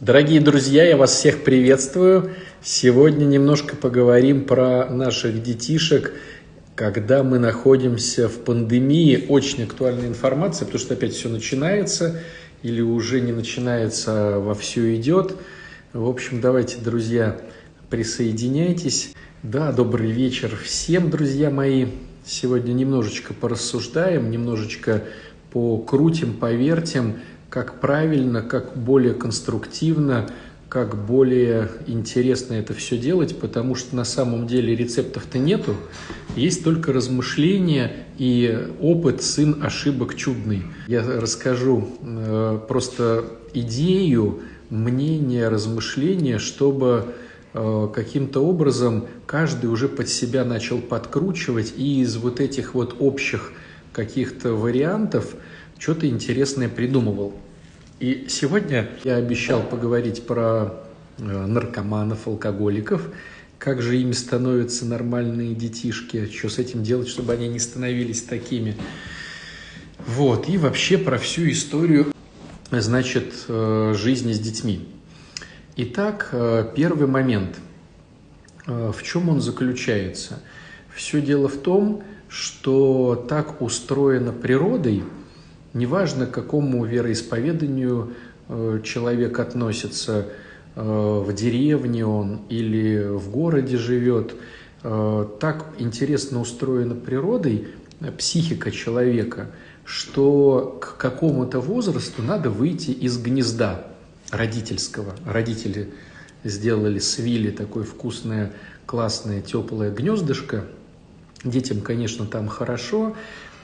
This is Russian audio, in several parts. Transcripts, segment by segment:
Дорогие друзья, я вас всех приветствую. Сегодня немножко поговорим про наших детишек, когда мы находимся в пандемии. Очень актуальная информация, потому что опять все начинается или уже не начинается, а вовсю идет. В общем, давайте, друзья, присоединяйтесь. Да, добрый вечер всем, друзья мои. Сегодня немножечко порассуждаем, немножечко покрутим, повертим как правильно, как более конструктивно, как более интересно это все делать, потому что на самом деле рецептов-то нету, есть только размышления и опыт сын ошибок чудный. Я расскажу э, просто идею, мнение, размышления, чтобы э, каким-то образом каждый уже под себя начал подкручивать и из вот этих вот общих каких-то вариантов – что-то интересное придумывал. И сегодня я обещал поговорить про э, наркоманов, алкоголиков, как же ими становятся нормальные детишки, что с этим делать, чтобы они не становились такими. Вот, и вообще про всю историю, значит, э, жизни с детьми. Итак, э, первый момент. В чем он заключается? Все дело в том, что так устроено природой – Неважно, к какому вероисповеданию э, человек относится, э, в деревне он или в городе живет, э, так интересно устроена природой психика человека, что к какому-то возрасту надо выйти из гнезда родительского. Родители сделали, свили такое вкусное, классное, теплое гнездышко. Детям, конечно, там хорошо,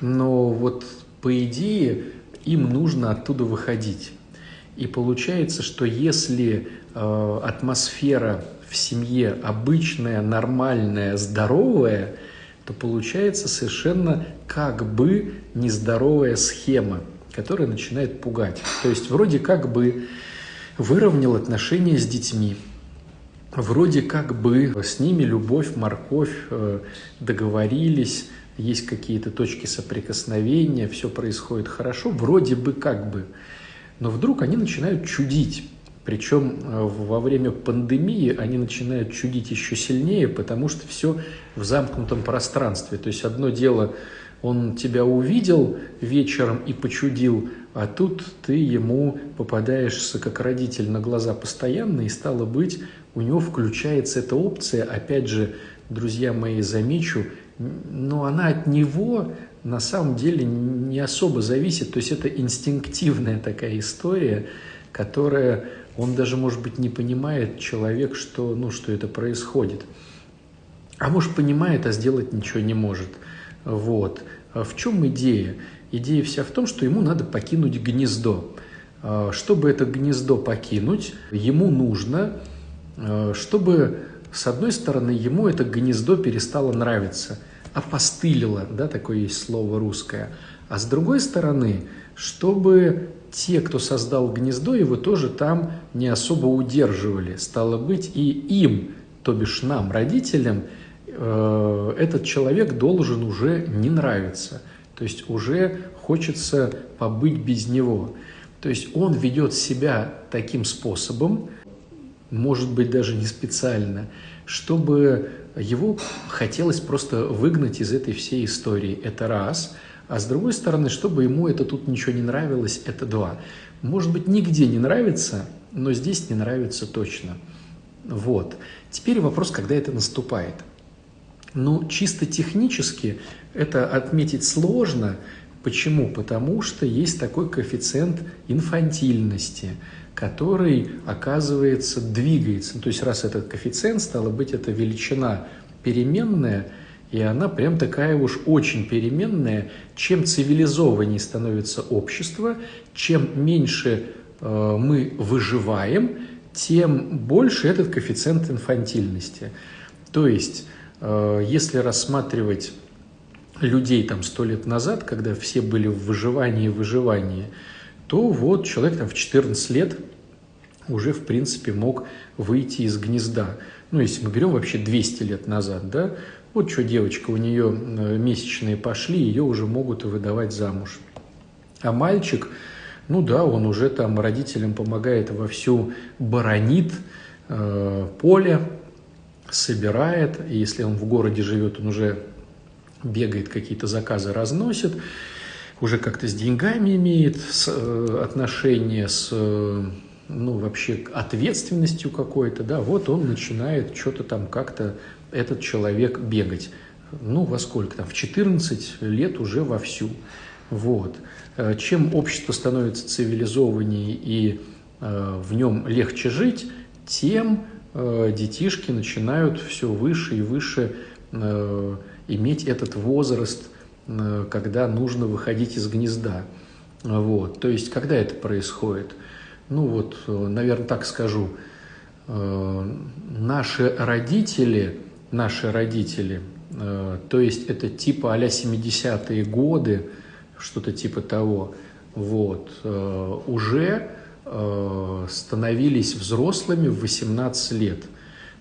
но вот по идее, им нужно оттуда выходить. И получается, что если э, атмосфера в семье обычная, нормальная, здоровая, то получается совершенно как бы нездоровая схема, которая начинает пугать. То есть вроде как бы выровнял отношения с детьми, вроде как бы с ними любовь, морковь, э, договорились, есть какие-то точки соприкосновения, все происходит хорошо, вроде бы как бы. Но вдруг они начинают чудить. Причем э, во время пандемии они начинают чудить еще сильнее, потому что все в замкнутом пространстве. То есть одно дело, он тебя увидел вечером и почудил, а тут ты ему попадаешься как родитель на глаза постоянно, и стало быть, у него включается эта опция, опять же, друзья мои, замечу, но она от него на самом деле не особо зависит. То есть это инстинктивная такая история, которая он даже, может быть, не понимает человек, что, ну, что это происходит. А может, понимает, а сделать ничего не может. Вот. А в чем идея? Идея вся в том, что ему надо покинуть гнездо. А чтобы это гнездо покинуть, ему нужно, а, чтобы с одной стороны, ему это гнездо перестало нравиться, опостылило, да, такое есть слово русское. А с другой стороны, чтобы те, кто создал гнездо, его тоже там не особо удерживали. Стало быть, и им, то бишь нам, родителям, э, этот человек должен уже не нравиться. То есть уже хочется побыть без него. То есть он ведет себя таким способом, может быть, даже не специально, чтобы его хотелось просто выгнать из этой всей истории. Это раз. А с другой стороны, чтобы ему это тут ничего не нравилось, это два. Может быть, нигде не нравится, но здесь не нравится точно. Вот. Теперь вопрос, когда это наступает. Ну, чисто технически это отметить сложно. Почему? Потому что есть такой коэффициент инфантильности – который, оказывается, двигается. То есть раз этот коэффициент, стало быть, это величина переменная, и она прям такая уж очень переменная. Чем цивилизованнее становится общество, чем меньше э, мы выживаем, тем больше этот коэффициент инфантильности. То есть, э, если рассматривать людей там сто лет назад, когда все были в выживании и выживании, то вот человек там в 14 лет уже, в принципе, мог выйти из гнезда. Ну, если мы берем вообще 200 лет назад, да, вот что девочка, у нее э, месячные пошли, ее уже могут выдавать замуж. А мальчик Ну да, он уже там родителям помогает вовсю, баронит э, поле, собирает. И если он в городе живет, он уже бегает, какие-то заказы разносит, уже как-то с деньгами имеет с, э, отношение, с э, ну, вообще ответственностью какой-то, да, вот он начинает что-то там как-то, этот человек бегать. Ну, во сколько там, в 14 лет уже вовсю. Вот. Э, чем общество становится цивилизованнее и э, в нем легче жить, тем э, детишки начинают все выше и выше э, иметь этот возраст, когда нужно выходить из гнезда. Вот. То есть, когда это происходит? Ну вот, э, наверное, так скажу. Э, наши родители, наши родители, э, то есть это типа а-ля 70-е годы, что-то типа того, вот, уже становились взрослыми в 18 лет.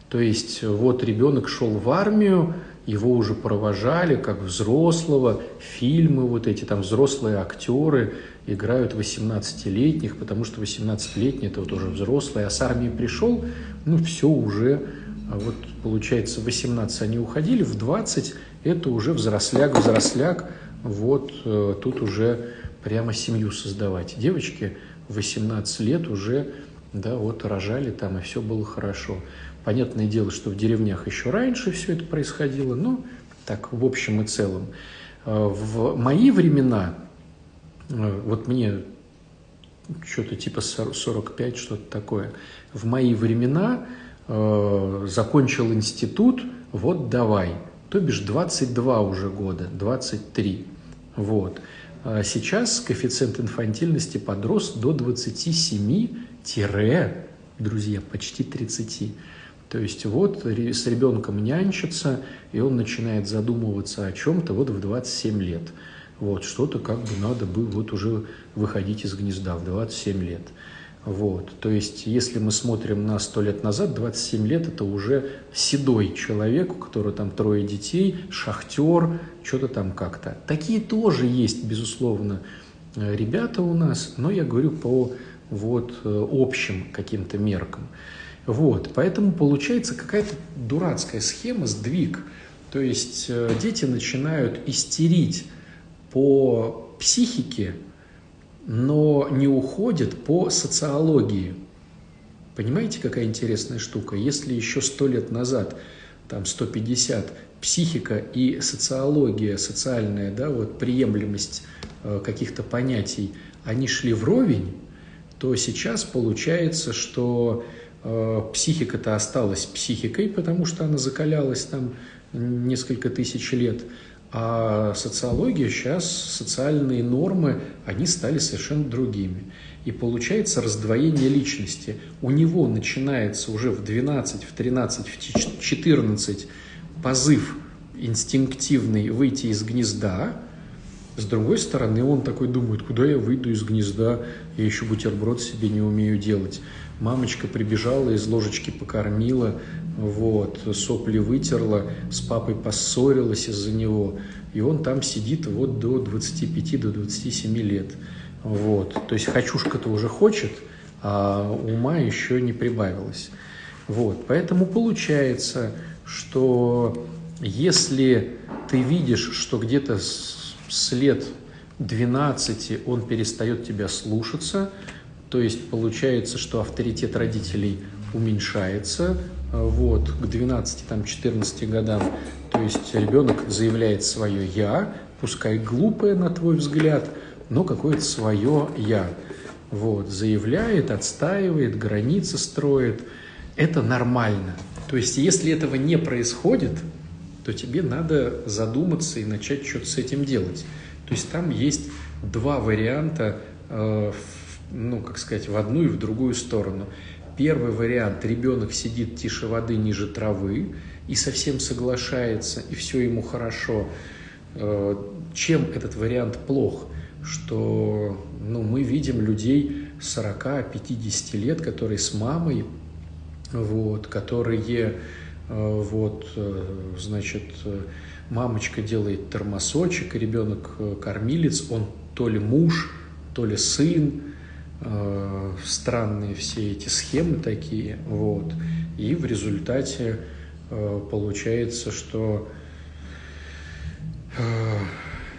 То есть вот ребенок шел в армию, его уже провожали как взрослого, фильмы вот эти, там взрослые актеры играют 18-летних, потому что 18-летний это вот уже взрослый, а с армии пришел, ну все уже, а вот получается 18 они уходили, в 20 это уже взросляк, взросляк, вот э, тут уже прямо семью создавать. Девочки 18 лет уже, да, вот рожали там, и все было хорошо. Понятное дело, что в деревнях еще раньше все это происходило, но так в общем и целом. Э, в мои времена, э, вот мне что-то типа 45, что-то такое, в мои времена э, закончил институт, вот давай, то бишь 22 уже года, 23, вот. А сейчас коэффициент инфантильности подрос до 27, друзья, почти 30. То есть вот с ребенком нянчится, и он начинает задумываться о чем-то вот в 27 лет. Вот, что-то как бы надо бы вот уже выходить из гнезда в 27 лет. Вот, то есть, если мы смотрим на 100 лет назад, 27 лет – это уже седой человек, у которого там трое детей, шахтер, что-то там как-то. Такие тоже есть, безусловно, э, ребята у нас, но я говорю по вот э, общим каким-то меркам. Вот, поэтому получается какая-то дурацкая схема, сдвиг. То есть э, дети начинают истерить по психике, но не уходят по социологии. Понимаете, какая интересная штука? Если еще сто лет назад, там 150, психика и социология, социальная, да, вот приемлемость э, каких-то понятий, они шли вровень, то сейчас получается, что Э, психика-то осталась психикой, потому что она закалялась там несколько тысяч лет, а социология сейчас, социальные нормы, они стали совершенно другими. И получается раздвоение личности. У него начинается уже в 12, в 13, в 14 позыв инстинктивный выйти из гнезда, с другой стороны, он такой думает, куда я выйду из гнезда, я еще бутерброд себе не умею делать. Мамочка прибежала, из ложечки покормила, вот, сопли вытерла, с папой поссорилась из-за него, и он там сидит вот до 25, до 27 лет. Вот. То есть хочушка-то уже хочет, а ума еще не прибавилось. Вот. Поэтому получается, что если ты видишь, что где-то след 12 он перестает тебя слушаться, то есть получается, что авторитет родителей уменьшается, вот, к 12-14 годам, то есть ребенок заявляет свое «я», пускай глупое, на твой взгляд, но какое-то свое «я». Вот, заявляет, отстаивает, границы строит. Это нормально. То есть, если этого не происходит, то тебе надо задуматься и начать что-то с этим делать. То есть там есть два варианта, э, ну, как сказать, в одну и в другую сторону. Первый вариант – ребенок сидит тише воды, ниже травы, и совсем соглашается, и все ему хорошо. Э, чем этот вариант плох? Что ну, мы видим людей 40-50 лет, которые с мамой, вот, которые вот, э, значит, э, мамочка делает термосочек, ребенок кормилец, он то ли муж, то ли сын, э, странные все эти схемы такие, вот, и в результате э, получается, что э,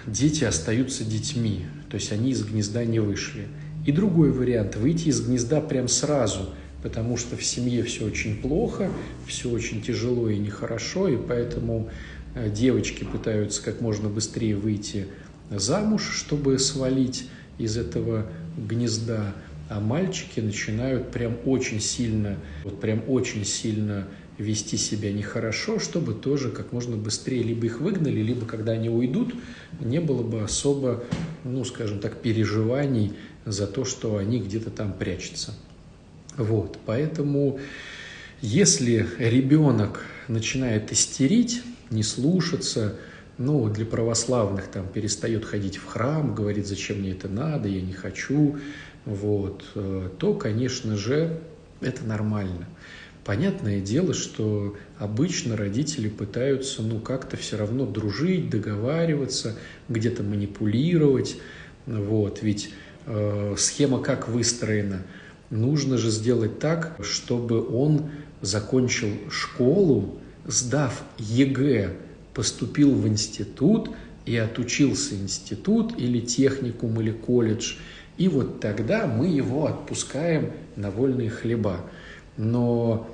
дети остаются детьми, то есть они из гнезда не вышли. И другой вариант – выйти из гнезда прям сразу, потому что в семье все очень плохо, все очень тяжело и нехорошо, и поэтому э, девочки пытаются как можно быстрее выйти замуж, чтобы свалить из этого гнезда, а мальчики начинают прям очень сильно, вот прям очень сильно вести себя нехорошо, чтобы тоже как можно быстрее либо их выгнали, либо когда они уйдут, не было бы особо, ну, скажем так, переживаний за то, что они где-то там прячутся. Вот, поэтому если ребенок начинает истерить, не слушаться, ну, для православных там перестает ходить в храм, говорит, зачем мне это надо, я не хочу, вот, э, то, конечно же, это нормально. Понятное дело, что обычно родители пытаются, ну, как-то все равно дружить, договариваться, где-то манипулировать, вот, ведь э, схема как выстроена? Нужно же сделать так, чтобы он закончил школу, сдав ЕГЭ, поступил в институт и отучился институт или техникум или колледж, и вот тогда мы его отпускаем на вольные хлеба. Но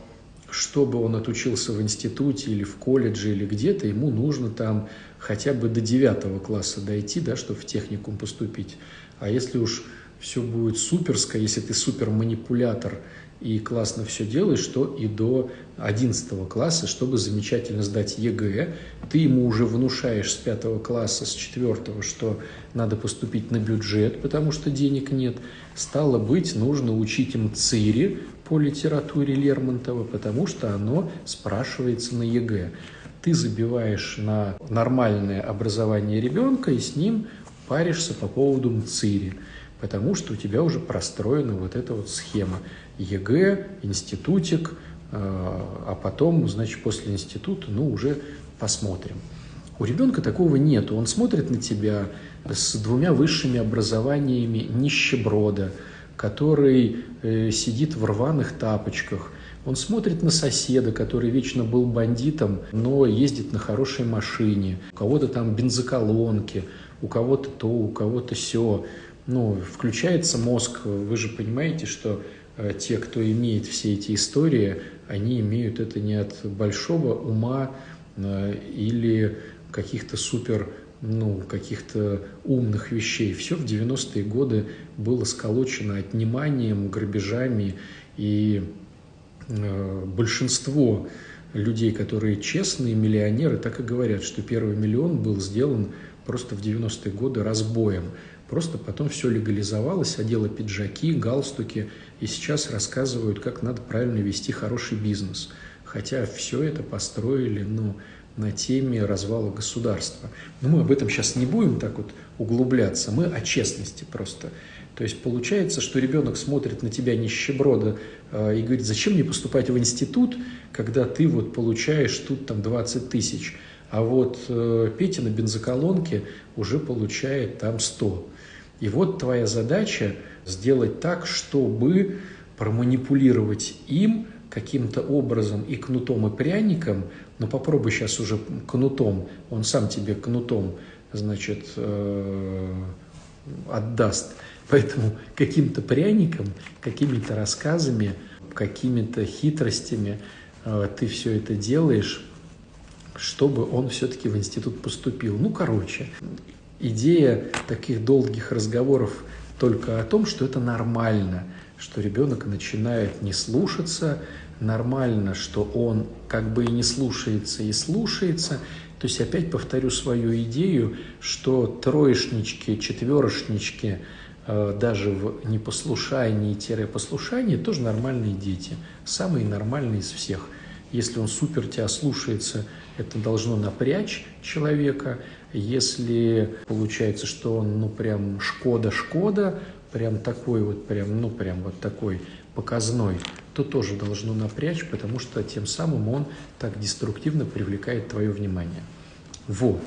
чтобы он отучился в институте или в колледже или где-то, ему нужно там хотя бы до девятого класса дойти, да, чтобы в техникум поступить. А если уж все будет суперско, если ты супер манипулятор и классно все делаешь, то и до 11 класса, чтобы замечательно сдать ЕГЭ, ты ему уже внушаешь с 5 класса, с 4, что надо поступить на бюджет, потому что денег нет. Стало быть, нужно учить им Мцыри по литературе Лермонтова, потому что оно спрашивается на ЕГЭ. Ты забиваешь на нормальное образование ребенка и с ним паришься по поводу Мцыри потому что у тебя уже простроена вот эта вот схема. ЕГЭ, институтик, э, а потом, значит, после института, ну, уже посмотрим. У ребенка такого нет. Он смотрит на тебя с двумя высшими образованиями нищеброда, который э, сидит в рваных тапочках. Он смотрит на соседа, который вечно был бандитом, но ездит на хорошей машине. У кого-то там бензоколонки, у кого-то то, у кого-то все ну, включается мозг, вы же понимаете, что э, те, кто имеет все эти истории, они имеют это не от большого ума э, или каких-то супер, ну, каких-то умных вещей. Все в 90-е годы было сколочено отниманием, грабежами, и э, большинство людей, которые честные миллионеры, так и говорят, что первый миллион был сделан просто в 90-е годы разбоем. Просто потом все легализовалось, одела пиджаки, галстуки, и сейчас рассказывают, как надо правильно вести хороший бизнес. Хотя все это построили, ну, на теме развала государства. Но мы об этом сейчас не будем так вот углубляться, мы о честности просто. То есть получается, что ребенок смотрит на тебя нищеброда э, и говорит, зачем мне поступать в институт, когда ты вот получаешь тут там 20 тысяч, а вот э, Петя на бензоколонке уже получает там 100. И вот твоя задача сделать так, чтобы проманипулировать им каким-то образом и кнутом, и пряником, но попробуй сейчас уже кнутом, он сам тебе кнутом, значит, э, отдаст. Поэтому каким-то пряником, какими-то рассказами, какими-то хитростями э, ты все это делаешь, чтобы он все-таки в институт поступил. Ну, короче, идея таких долгих разговоров только о том, что это нормально, что ребенок начинает не слушаться, нормально, что он как бы и не слушается, и слушается. То есть опять повторю свою идею, что троечнички, четверошнички, э, даже в непослушании-послушании тоже нормальные дети, самые нормальные из всех. Если он супер тебя слушается, это должно напрячь человека, если получается, что он, ну, прям Шкода-Шкода, прям такой вот, прям, ну, прям вот такой показной, то тоже должно напрячь, потому что тем самым он так деструктивно привлекает твое внимание. Вот.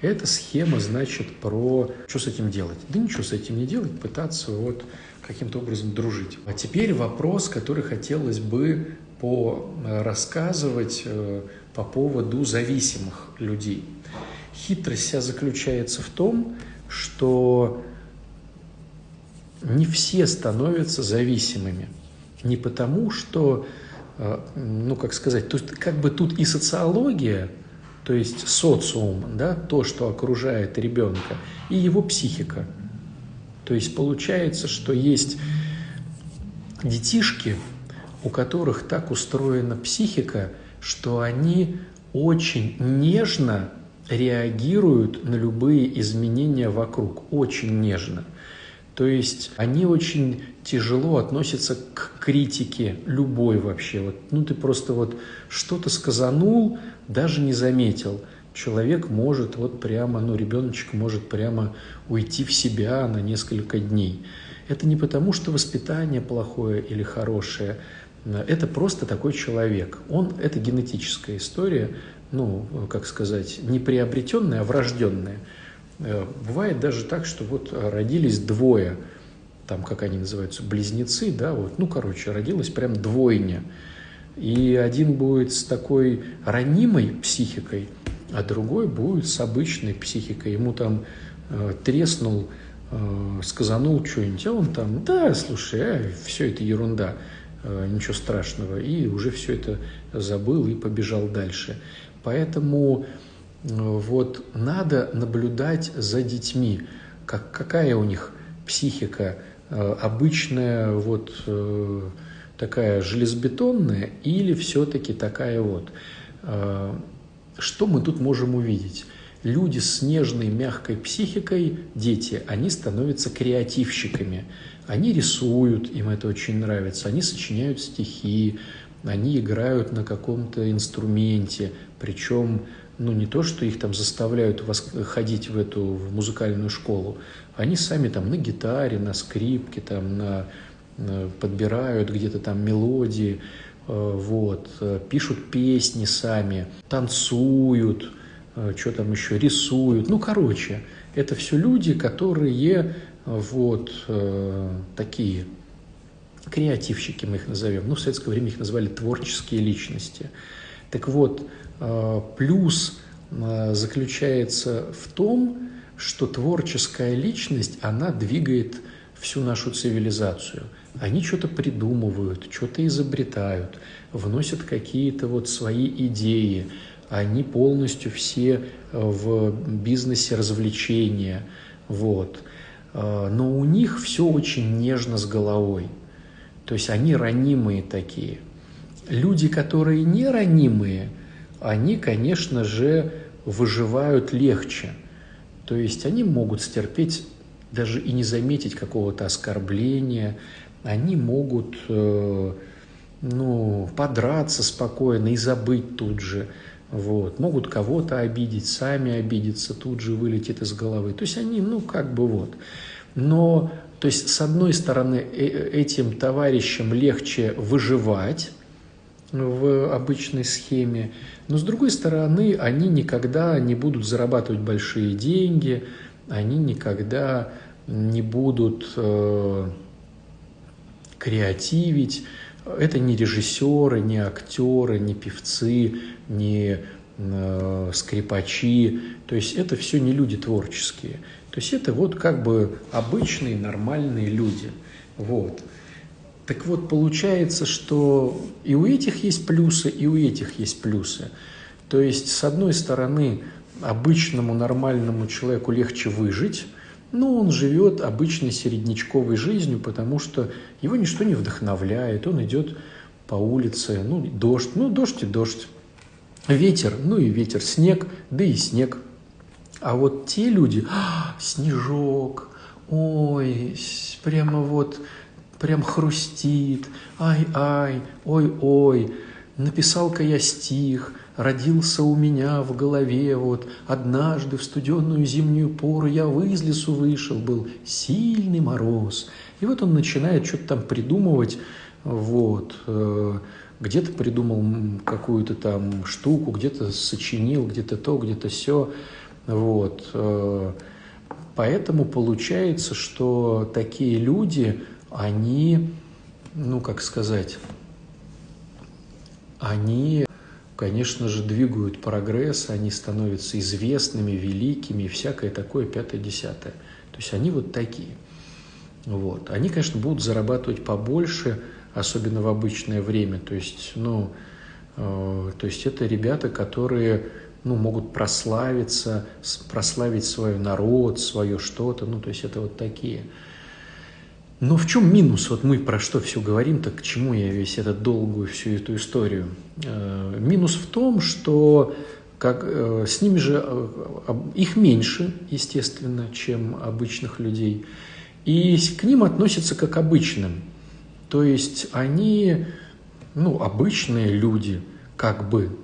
Эта схема, значит, про что с этим делать. Да ничего с этим не делать, пытаться вот каким-то образом дружить. А теперь вопрос, который хотелось бы по э, рассказывать э, по поводу зависимых людей. Хитрость вся заключается в том, что не все становятся зависимыми. Не потому, что, э, ну, как сказать, то есть как бы тут и социология, то есть социум, да, то, что окружает ребенка, и его психика. То есть получается, что есть детишки, у которых так устроена психика, что они очень нежно реагируют на любые изменения вокруг, очень нежно. То есть они очень тяжело относятся к критике любой вообще. Вот, ну ты просто вот что-то сказанул, даже не заметил. Человек может вот прямо, ну ребеночек может прямо уйти в себя на несколько дней. Это не потому, что воспитание плохое или хорошее, это просто такой человек. Он, это генетическая история, ну, как сказать, не приобретенная, а врожденная. Э, бывает даже так, что вот родились двое, там, как они называются, близнецы, да, вот, ну, короче, родилась прям двойня. И один будет с такой ранимой психикой, а другой будет с обычной психикой. Ему там э, треснул, э, сказанул что-нибудь, а он там, да, слушай, а, все это ерунда, э, ничего страшного. И уже все это забыл и побежал дальше. Поэтому вот надо наблюдать за детьми, как, какая у них психика, э, обычная вот э, такая железобетонная или все-таки такая вот. Э, что мы тут можем увидеть? Люди с нежной, мягкой психикой, дети, они становятся креативщиками. Они рисуют, им это очень нравится, они сочиняют стихи, они играют на каком-то инструменте, причем ну, не то, что их там заставляют ходить в эту в музыкальную школу, они сами там на гитаре, на скрипке, там, на, на подбирают где-то там мелодии, э, вот, э, пишут песни сами, танцуют, э, что там еще, рисуют. Ну, короче, это все люди, которые вот такие креативщики, мы их назовем. Ну, в советское время их называли творческие личности. Так вот, Э, плюс э, заключается в том, что творческая личность, она двигает всю нашу цивилизацию. Они что-то придумывают, что-то изобретают, вносят какие-то вот свои идеи. Они полностью все э, в бизнесе развлечения. Вот. Но у них все очень нежно с головой. То есть они ранимые такие. Люди, которые не ранимые – они, конечно же, выживают легче. То есть они могут стерпеть даже и не заметить какого-то оскорбления, они могут э, ну, подраться спокойно и забыть тут же. Вот. Могут кого-то обидеть, сами обидеться, тут же вылетит из головы. То есть они, ну, как бы вот. Но, то есть, с одной стороны, э, этим товарищам легче выживать, в обычной схеме. Но с другой стороны, они никогда не будут зарабатывать большие деньги, они никогда не будут э, креативить. Это не режиссеры, не актеры, не певцы, не э, скрипачи. То есть это все не люди творческие. То есть это вот как бы обычные нормальные люди. Вот. Так вот, получается, что и у этих есть плюсы, и у этих есть плюсы. То есть, с одной стороны, обычному нормальному человеку легче выжить, но он живет обычной середнячковой жизнью, потому что его ничто не вдохновляет, он идет по улице, ну, дождь, ну, дождь и дождь, ветер, ну и ветер, снег, да и снег. А вот те люди, а, снежок, ой, прямо вот прям хрустит, ай-ай, ой-ой, написал-ка я стих, родился у меня в голове, вот, однажды в студенную зимнюю пору я из лесу вышел, был сильный мороз. И вот он начинает что-то там придумывать, вот, э, где-то придумал какую-то там штуку, где-то сочинил, где-то то, где-то все. Вот. Э, поэтому получается, что такие люди, они, ну, как сказать, они, конечно же, двигают прогресс, они становятся известными, великими, всякое такое, пятое-десятое. То есть они вот такие. Вот. Они, конечно, будут зарабатывать побольше, особенно в обычное время. То есть, ну, э, то есть это ребята, которые ну, могут прославиться, прославить свой народ, свое что-то. Ну, то есть это вот такие. Но в чем минус? Вот мы про что все говорим, так к чему я весь этот долгую всю эту историю? Э, минус в том, что как, э, с ними же э, их меньше, естественно, чем обычных людей, и к ним относятся как обычным. То есть они, ну, обычные люди, как бы,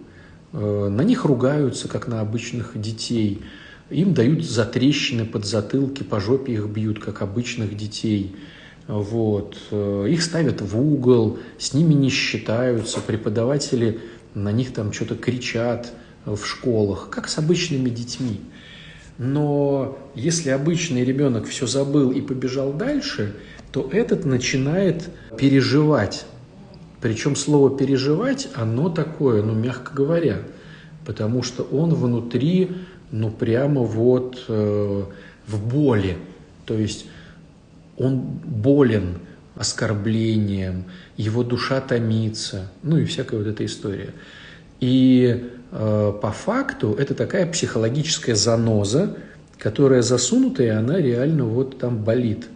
на них ругаются, как на обычных детей, им дают затрещины под затылки, по жопе их бьют, как обычных детей – вот. Э, их ставят в угол, с ними не считаются, преподаватели на них там что-то кричат в школах, как с обычными детьми. Но если обычный ребенок все забыл и побежал дальше, то этот начинает переживать. Причем слово «переживать», оно такое, ну, мягко говоря, потому что он внутри, ну, прямо вот э, в боли. То есть он болен оскорблением, его душа томится, ну и всякая вот эта история. И э, по факту это такая психологическая заноза, которая засунута, и она реально вот там болит.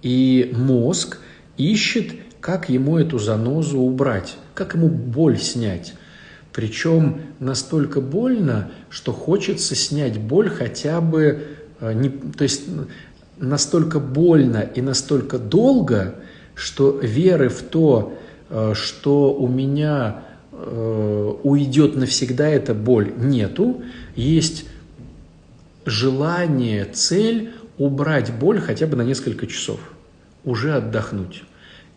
И мозг ищет, как ему эту занозу убрать, как ему боль снять. Причем настолько больно, что хочется снять боль хотя бы, э, не, то есть настолько больно и настолько долго, что веры в то, э, что у меня э, уйдет навсегда эта боль, нету. Есть желание, цель убрать боль хотя бы на несколько часов, уже отдохнуть.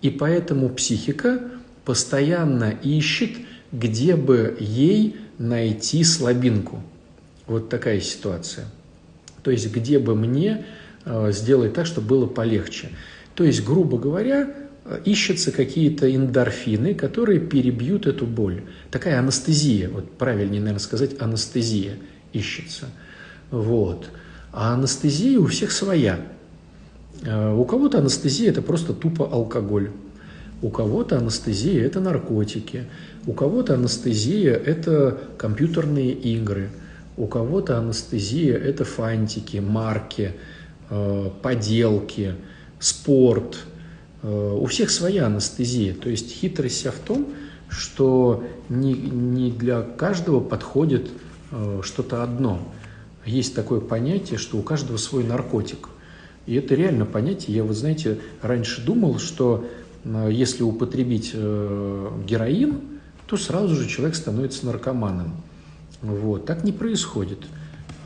И поэтому психика постоянно ищет, где бы ей найти слабинку. Вот такая ситуация. То есть, где бы мне Э, сделать так, чтобы было полегче. То есть, грубо говоря, э, ищутся какие-то эндорфины, которые перебьют эту боль. Такая анестезия, вот правильнее, наверное, сказать, анестезия ищется. Вот. А анестезия у всех своя. Э, у кого-то анестезия – это просто тупо алкоголь. У кого-то анестезия – это наркотики. У кого-то анестезия – это компьютерные игры. У кого-то анестезия – это фантики, марки – поделки, спорт. Э, у всех своя анестезия. То есть хитрость вся в том, что не, не для каждого подходит э, что-то одно. Есть такое понятие, что у каждого свой наркотик. И это реально понятие. Я вот, знаете, раньше думал, что если употребить героин, то сразу же человек становится наркоманом. Вот. Так не происходит.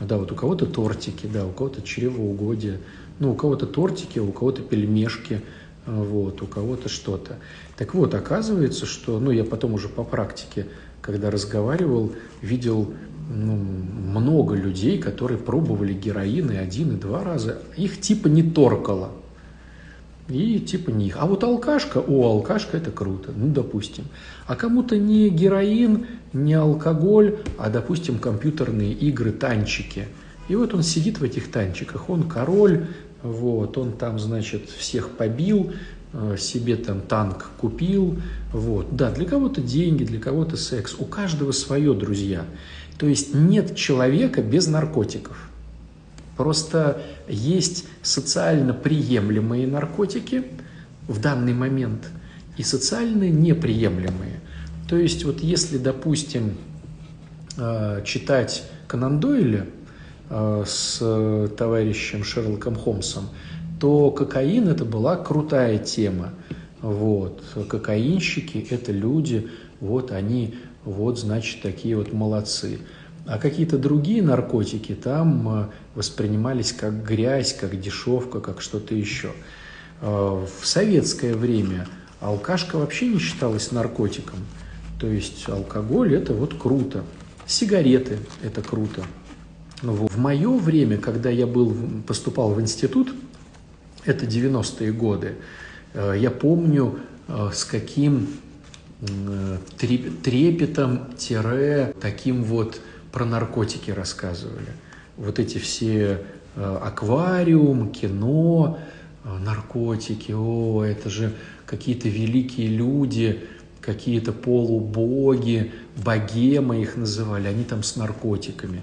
Да, вот у кого-то тортики, да, у кого-то чревоугодие, ну, у кого-то тортики, у кого-то пельмешки, вот, у кого-то что-то. Так вот, оказывается, что, ну, я потом уже по практике, когда разговаривал, видел ну, много людей, которые пробовали героин и один, и два раза. Их типа не торкало. И типа них. А вот алкашка, о, алкашка это круто, ну, допустим. А кому-то не героин, не алкоголь, а, допустим, компьютерные игры, танчики. И вот он сидит в этих танчиках, он король, вот, он там, значит, всех побил, э, себе там танк купил, вот. Да, для кого-то деньги, для кого-то секс, у каждого свое, друзья. То есть нет человека без наркотиков. Просто есть социально приемлемые наркотики в данный момент и социально неприемлемые. То есть вот если, допустим, э, читать Конан Дойля э, с товарищем Шерлоком Холмсом, то кокаин это была крутая тема. Вот. Кокаинщики – это люди, вот они, вот, значит, такие вот молодцы. А какие-то другие наркотики там э, воспринимались как грязь, как дешевка, как что-то еще. Э, в советское время алкашка вообще не считалась наркотиком. То есть алкоголь – это вот круто. Сигареты – это круто. В мое время, когда я был, поступал в институт, это 90-е годы, э, я помню, с каким трепетом, таким вот про наркотики рассказывали. Вот эти все э, аквариум, кино, наркотики, о, это же какие-то великие люди, какие-то полубоги, богемы их называли, они там с наркотиками.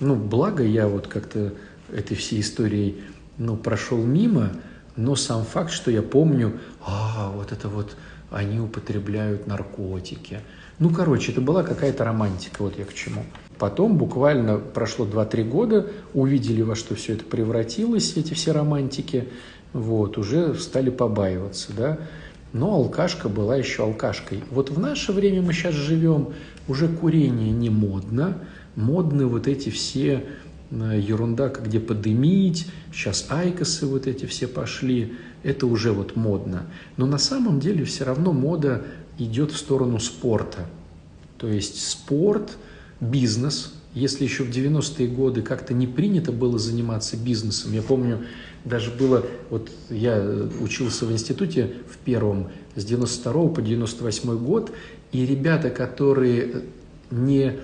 Ну, благо я вот как-то этой всей историей ну, прошел мимо, но сам факт, что я помню, а, вот это вот они употребляют наркотики. Ну, короче, это была какая-то романтика, вот я к чему. Потом буквально прошло 2-3 года, увидели, во что все это превратилось, эти все романтики, вот, уже стали побаиваться, да. Но алкашка была еще алкашкой. Вот в наше время мы сейчас живем, уже курение не модно, модны вот эти все э, ерунда, где подымить, сейчас айкосы вот эти все пошли, это уже вот модно. Но на самом деле все равно мода идет в сторону спорта. То есть спорт, бизнес. Если еще в 90-е годы как-то не принято было заниматься бизнесом, я помню, даже было, вот я учился в институте в первом с 92 по 98 год, и ребята, которые не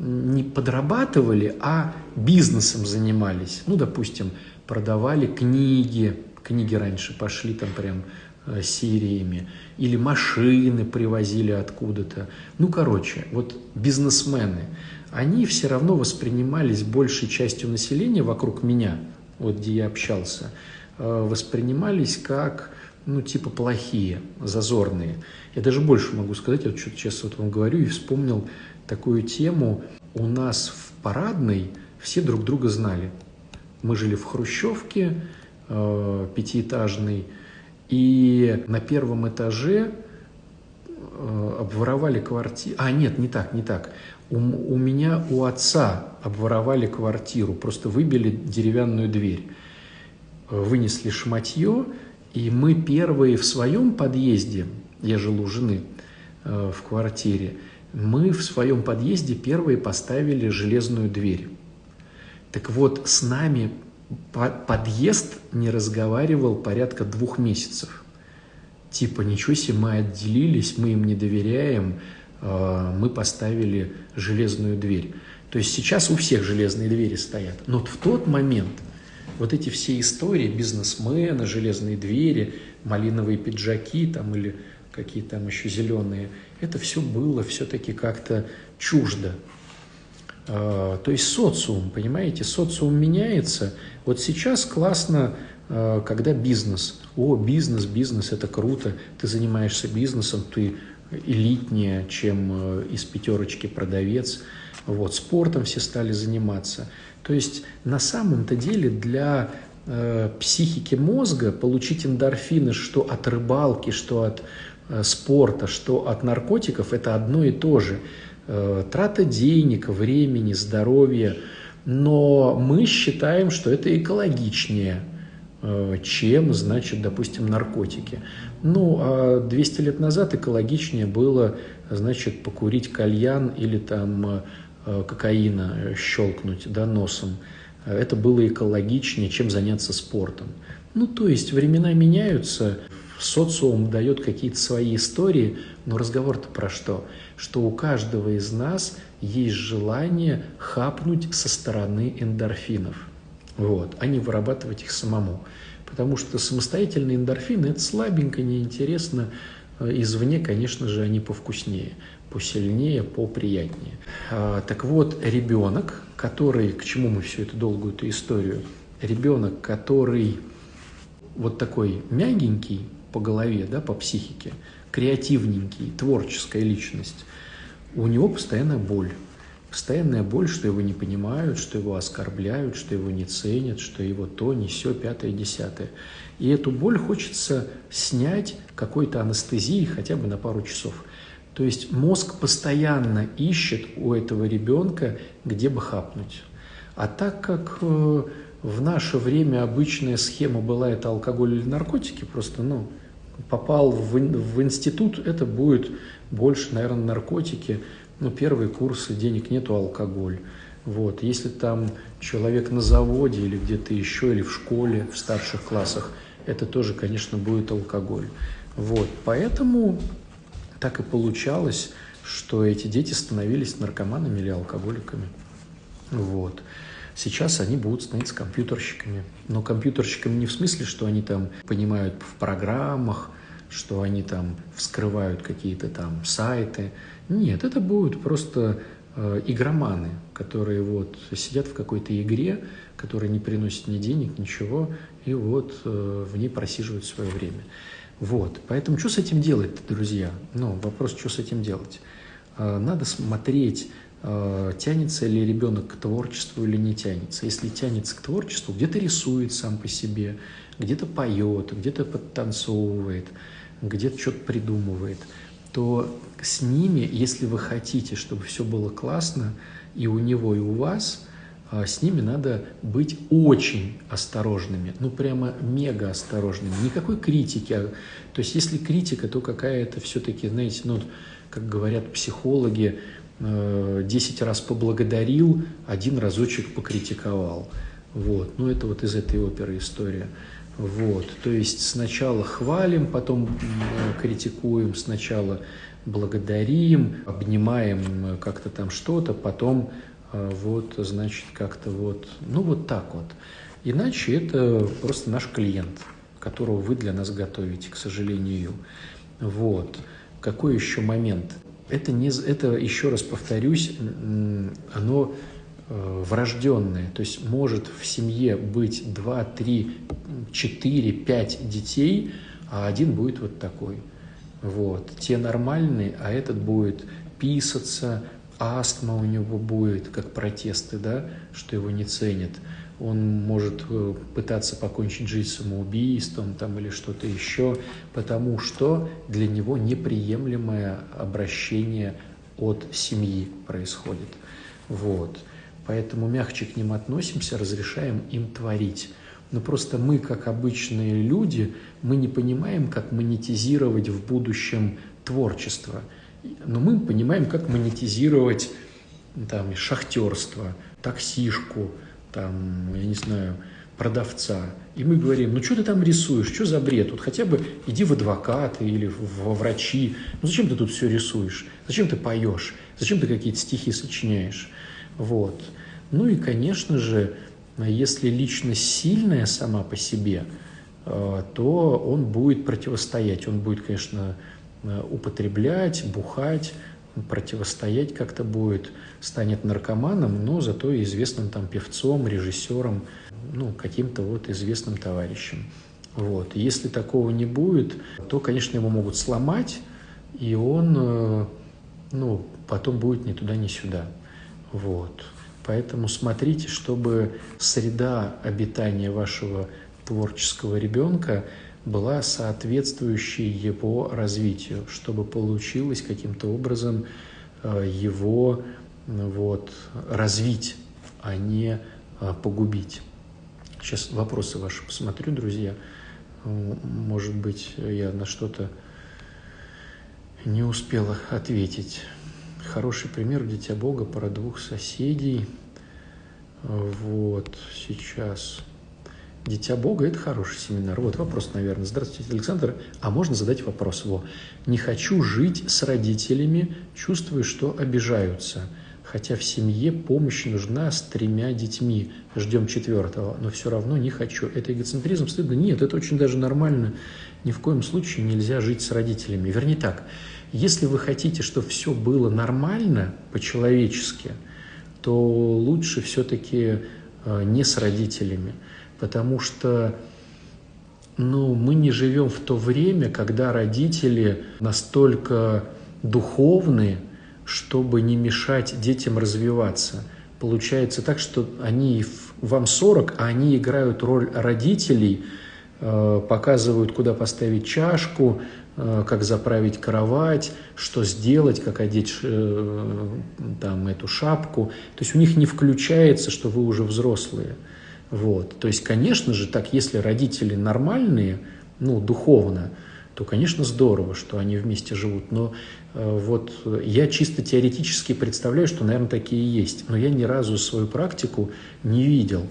не подрабатывали, а бизнесом занимались. Ну, допустим, продавали книги, книги раньше пошли там прям э, сериями, или машины привозили откуда-то. Ну, короче, вот бизнесмены, они все равно воспринимались большей частью населения вокруг меня, вот где я общался, э, воспринимались как, ну, типа плохие, зазорные. Я даже больше могу сказать, я что-то сейчас вот вам говорю и вспомнил такую тему. У нас в парадной все друг друга знали. Мы жили в Хрущевке, э, пятиэтажной, и на первом этаже э, обворовали квартиру. А, нет, не так, не так. У, у меня, у отца обворовали квартиру, просто выбили деревянную дверь, вынесли шматье, и мы первые в своем подъезде, я жил у жены э, в квартире, мы в своем подъезде первые поставили железную дверь. Так вот, с нами подъезд не разговаривал порядка двух месяцев. Типа, ничего себе, мы отделились, мы им не доверяем, а, мы поставили железную дверь. То есть сейчас у всех железные двери стоят. Но в тот момент вот эти все истории, бизнесмены, железные двери, малиновые пиджаки там или какие там еще зеленые, это все было все-таки как-то чуждо. А, то есть социум, понимаете, социум меняется. Вот сейчас классно, а, когда бизнес. О, бизнес, бизнес, это круто. Ты занимаешься бизнесом, ты элитнее, чем э, из пятерочки продавец. Вот, спортом все стали заниматься. То есть на самом-то деле для э, психики мозга получить эндорфины, что от рыбалки, что от Э, спорта, что от наркотиков, это одно и то же. Э, трата денег, времени, здоровья. Но мы считаем, что это экологичнее, э, чем, значит, допустим, наркотики. Ну, а 200 лет назад экологичнее было, значит, покурить кальян или там кокаина щелкнуть да, носом. Это было экологичнее, чем заняться спортом. Ну, то есть времена меняются, социум дает какие-то свои истории, но разговор-то про что? Что у каждого из нас есть желание хапнуть со стороны эндорфинов, вот, а не вырабатывать их самому. Потому что самостоятельные эндорфины – это слабенько, неинтересно. Извне, конечно же, они повкуснее, посильнее, поприятнее. А, так вот, ребенок, который, к чему мы всю эту долгую эту историю, ребенок, который вот такой мягенький, по голове, да, по психике, креативненький, творческая личность, у него постоянная боль. Постоянная боль, что его не понимают, что его оскорбляют, что его не ценят, что его то, не все, пятое, десятое. И эту боль хочется снять какой-то анестезией хотя бы на пару часов. То есть мозг постоянно ищет у этого ребенка, где бы хапнуть. А так как э, в наше время обычная схема была это алкоголь или наркотики, просто, ну, попал в, в институт, это будет больше, наверное, наркотики. Ну, первые курсы, денег нету, алкоголь. Вот. Если там человек на заводе или где-то еще, или в школе, в старших классах, это тоже, конечно, будет алкоголь. Вот. Поэтому так и получалось, что эти дети становились наркоманами или алкоголиками. Вот. Сейчас они будут становиться компьютерщиками. Но компьютерщиками не в смысле, что они там понимают в программах, что они там вскрывают какие-то там сайты. Нет, это будут просто э, игроманы, которые вот сидят в какой-то игре, которая не приносит ни денег, ничего, и вот э, в ней просиживают свое время. Вот, поэтому что с этим делать, друзья? Ну, вопрос, что с этим делать? Э, надо смотреть, тянется ли ребенок к творчеству или не тянется. Если тянется к творчеству, где-то рисует сам по себе, где-то поет, где-то подтанцовывает, где-то что-то придумывает, то с ними, если вы хотите, чтобы все было классно и у него, и у вас, а, с ними надо быть очень осторожными, ну прямо мега осторожными. Никакой критики. То есть если критика, то какая-то все-таки, знаете, ну, как говорят психологи, 10 э, раз поблагодарил, один разочек покритиковал. Вот. Ну, это вот из этой оперы история. Вот, то есть сначала хвалим, потом э, критикуем, сначала благодарим, обнимаем э, как-то там что-то, потом вот, значит, как-то вот, ну вот так вот. Иначе это просто наш клиент, которого вы для нас готовите, к сожалению. Вот. Какой еще момент? Это, не, это еще раз повторюсь, оно Э, врожденные. То есть может в семье быть 2, 3, 4, 5 детей, а один будет вот такой. Вот. Те нормальные, а этот будет писаться, астма у него будет, как протесты, да, что его не ценят. Он может э, пытаться покончить жизнь самоубийством там, или что-то еще, потому что для него неприемлемое обращение от семьи происходит. Вот. Поэтому мягче к ним относимся, разрешаем им творить. Но просто мы, как обычные люди, мы не понимаем, как монетизировать в будущем творчество. Но мы понимаем, как монетизировать там, шахтерство, таксишку, там, я не знаю, продавца. И мы говорим, ну что ты там рисуешь, что за бред? Вот хотя бы иди в адвокаты или во врачи. Ну зачем ты тут все рисуешь? Зачем ты поешь? Зачем ты какие-то стихи сочиняешь? Вот. Ну и, конечно же, если личность сильная сама по себе, э, то он будет противостоять. Он будет, конечно, э, употреблять, бухать, противостоять как-то будет, станет наркоманом, но зато известным там певцом, режиссером, ну, каким-то вот известным товарищем. Вот. Если такого не будет, то, конечно, его могут сломать, и он, э, ну, потом будет ни туда, ни сюда. Вот. Поэтому смотрите, чтобы среда обитания вашего творческого ребенка была соответствующей его развитию, чтобы получилось каким-то образом э, его вот, развить, а не э, погубить. Сейчас вопросы ваши посмотрю, друзья. Может быть, я на что-то не успела ответить. Хороший пример «Дитя Бога» про двух соседей. Вот, сейчас. «Дитя Бога» – это хороший семинар. Вот вопрос, наверное. Здравствуйте, Александр. А можно задать вопрос? Во. Не хочу жить с родителями, чувствую, что обижаются. Хотя в семье помощь нужна с тремя детьми. Ждем четвертого, но все равно не хочу. Это эгоцентризм, стыдно? Нет, это очень даже нормально. Ни в коем случае нельзя жить с родителями. Вернее так, если вы хотите, чтобы все было нормально, по-человечески, то лучше все-таки э, не с родителями, потому что ну, мы не живем в то время, когда родители настолько духовны, чтобы не мешать детям развиваться. Получается так, что они вам 40, а они играют роль родителей, э, показывают, куда поставить чашку, Э, как заправить кровать, что сделать, как одеть э, там эту шапку. То есть у них не включается, что вы уже взрослые. Вот. То есть, конечно же, так, если родители нормальные, ну, духовно, то, конечно, здорово, что они вместе живут. Но э, вот я чисто теоретически представляю, что, наверное, такие есть. Но я ни разу свою практику не видел.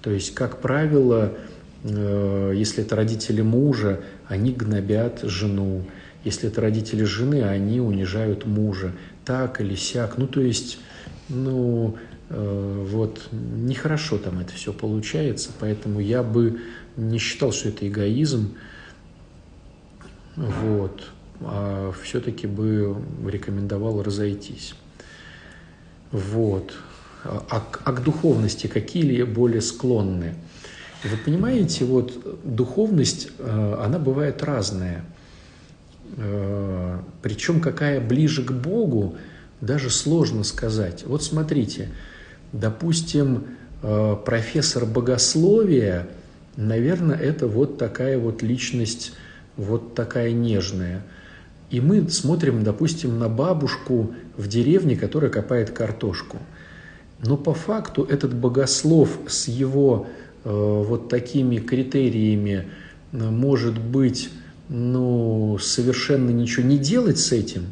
То есть, как правило, э, если это родители мужа, они гнобят жену. Если это родители жены, они унижают мужа. Так или сяк. Ну, то есть, ну, э, вот, нехорошо там это все получается. Поэтому я бы не считал, что это эгоизм. Вот. А все-таки бы рекомендовал разойтись. Вот. А, а к духовности какие более склонны? Вы понимаете, вот духовность, э, она бывает разная. Э, Причем какая ближе к Богу, даже сложно сказать. Вот смотрите, допустим, э, профессор богословия, наверное, это вот такая вот личность, вот такая нежная. И мы смотрим, допустим, на бабушку в деревне, которая копает картошку. Но по факту этот богослов с его э, вот такими критериями э, может быть ну, совершенно ничего не делать с этим.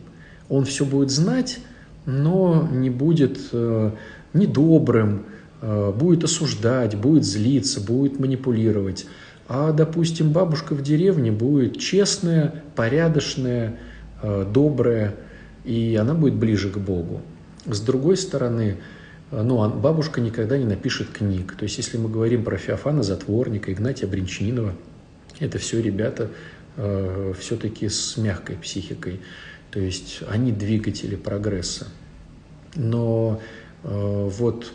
Он все будет знать, но не будет э, недобрым, э, будет осуждать, будет злиться, будет манипулировать. А, допустим, бабушка в деревне будет честная, порядочная, э, добрая, и она будет ближе к Богу. С другой стороны, э, ну, а бабушка никогда не напишет книг. То есть, если мы говорим про Феофана Затворника, Игнатия Бринчининова, это все ребята э, все-таки с мягкой психикой. То есть, они двигатели прогресса. Но вот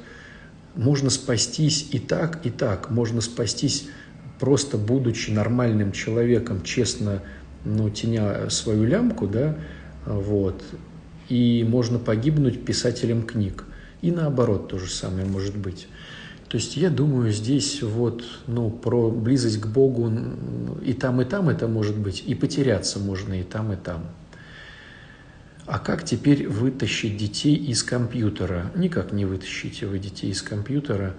можно спастись и так, и так. Можно спастись просто будучи нормальным человеком, честно, ну, теня свою лямку, да, вот, и можно погибнуть писателем книг. И наоборот то же самое может быть. То есть я думаю, здесь вот, ну, про близость к Богу и там, и там это может быть, и потеряться можно и там, и там. А как теперь вытащить детей из компьютера? Никак не вытащите вы детей из компьютера.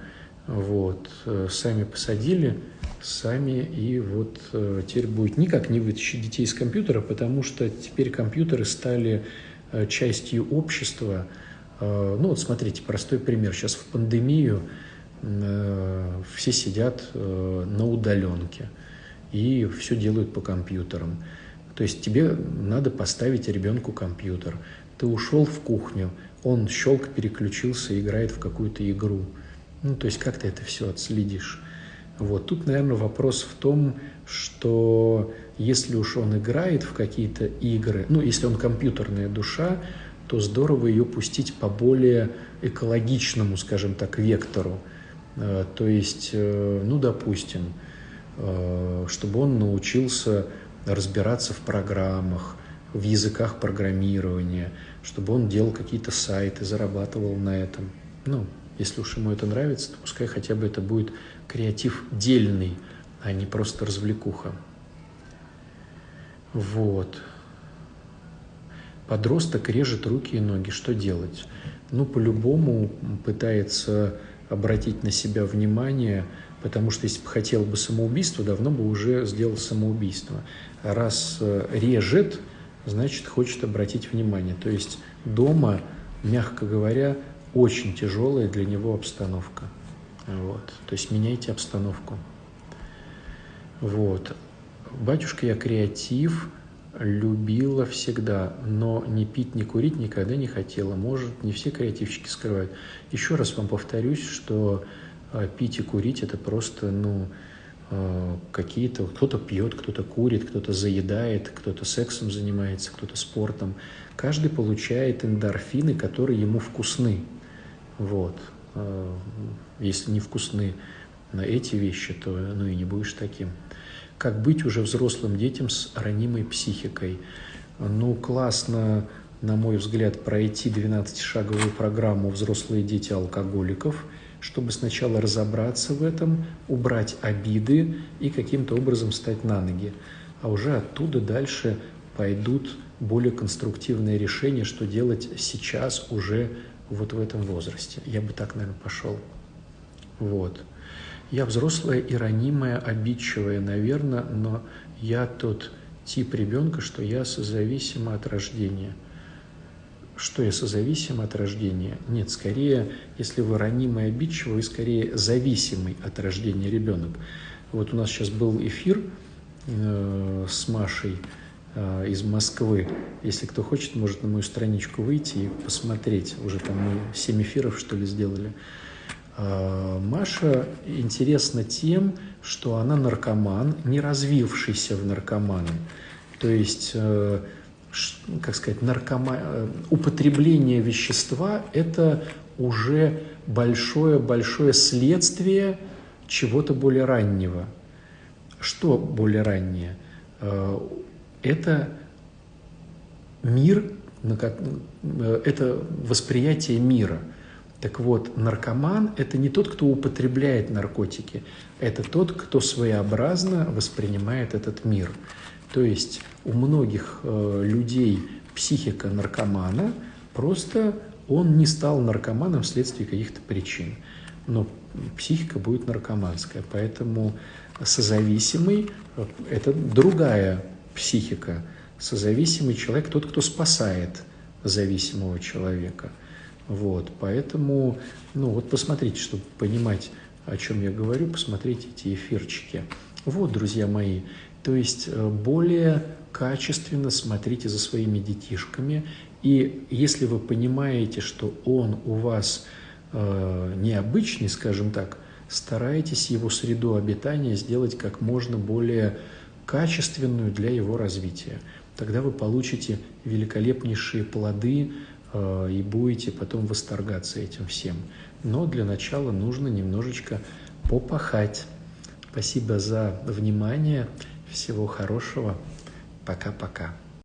Вот, э, сами посадили, сами, и вот э, теперь будет никак не вытащить детей из компьютера, потому что теперь компьютеры стали э, частью общества. Ну вот смотрите, простой пример. Сейчас в пандемию все сидят на удаленке и все делают по компьютерам. То есть тебе надо поставить ребенку компьютер. Ты ушел в кухню, он щелк переключился, играет в какую-то игру. Ну, то есть как ты это все отследишь? Вот тут, наверное, вопрос в том, что если уж он играет в какие-то игры, ну, если он компьютерная душа, то здорово ее пустить по более экологичному, скажем так, вектору. Э, то есть, э, ну, допустим, э, чтобы он научился разбираться в программах, в языках программирования, чтобы он делал какие-то сайты, зарабатывал на этом. Ну, если уж ему это нравится, то пускай хотя бы это будет креатив дельный, а не просто развлекуха. Вот. Подросток режет руки и ноги. Что делать? Ну, по-любому пытается обратить на себя внимание, потому что если бы хотел бы самоубийство, давно бы уже сделал самоубийство. Раз э, режет, значит, хочет обратить внимание. То есть дома, мягко говоря, очень тяжелая для него обстановка. Вот. То есть меняйте обстановку. Вот. Батюшка, я креатив, любила всегда, но не пить, не курить никогда не хотела. Может, не все креативщики скрывают. Еще раз вам повторюсь, что пить и курить это просто, ну, а, какие-то, кто-то пьет, кто-то курит, кто-то заедает, кто-то сексом занимается, кто-то спортом. Каждый получает эндорфины, которые ему вкусны. Вот. А, если не вкусны эти вещи, то ну и не будешь таким. Как быть уже взрослым детям с ранимой психикой? Ну, классно, на мой взгляд, пройти 12-шаговую программу «Взрослые дети алкоголиков», чтобы сначала разобраться в этом, убрать обиды и каким-то образом стать на ноги. А уже оттуда дальше пойдут более конструктивные решения, что делать сейчас уже вот в этом возрасте. Я бы так, наверное, пошел. Вот. Я взрослая и ранимая, обидчивая, наверное, но я тот тип ребенка, что я созависима от рождения. Что я созависим от рождения? Нет, скорее, если вы ранимый обидчивый, вы скорее зависимый от рождения ребенок. Вот у нас сейчас был эфир э, с Машей э, из Москвы. Если кто хочет, может на мою страничку выйти и посмотреть. Уже там мы 7 эфиров, что ли, сделали. Э, Маша интересна тем, что она наркоман, не развившийся в наркоманы. То есть, э, как сказать, наркома... Э, употребление вещества – это уже большое-большое следствие чего-то более раннего. Что более раннее? Э, это мир, это восприятие мира – так вот, наркоман – это не тот, кто употребляет наркотики, это тот, кто своеобразно воспринимает этот мир. То есть у многих э, людей психика наркомана, просто он не стал наркоманом вследствие каких-то причин. Но психика будет наркоманская, поэтому созависимый это другая психика. Созависимый человек – тот, кто спасает зависимого человека – вот, поэтому, ну вот посмотрите, чтобы понимать, о чем я говорю, посмотрите эти эфирчики. Вот, друзья мои, то есть э, более качественно смотрите за своими детишками, и если вы понимаете, что он у вас э, необычный, скажем так, старайтесь его среду обитания сделать как можно более качественную для его развития. Тогда вы получите великолепнейшие плоды Э, и будете потом восторгаться этим всем. Но для начала нужно немножечко попахать. Спасибо за внимание. Всего хорошего. Пока-пока.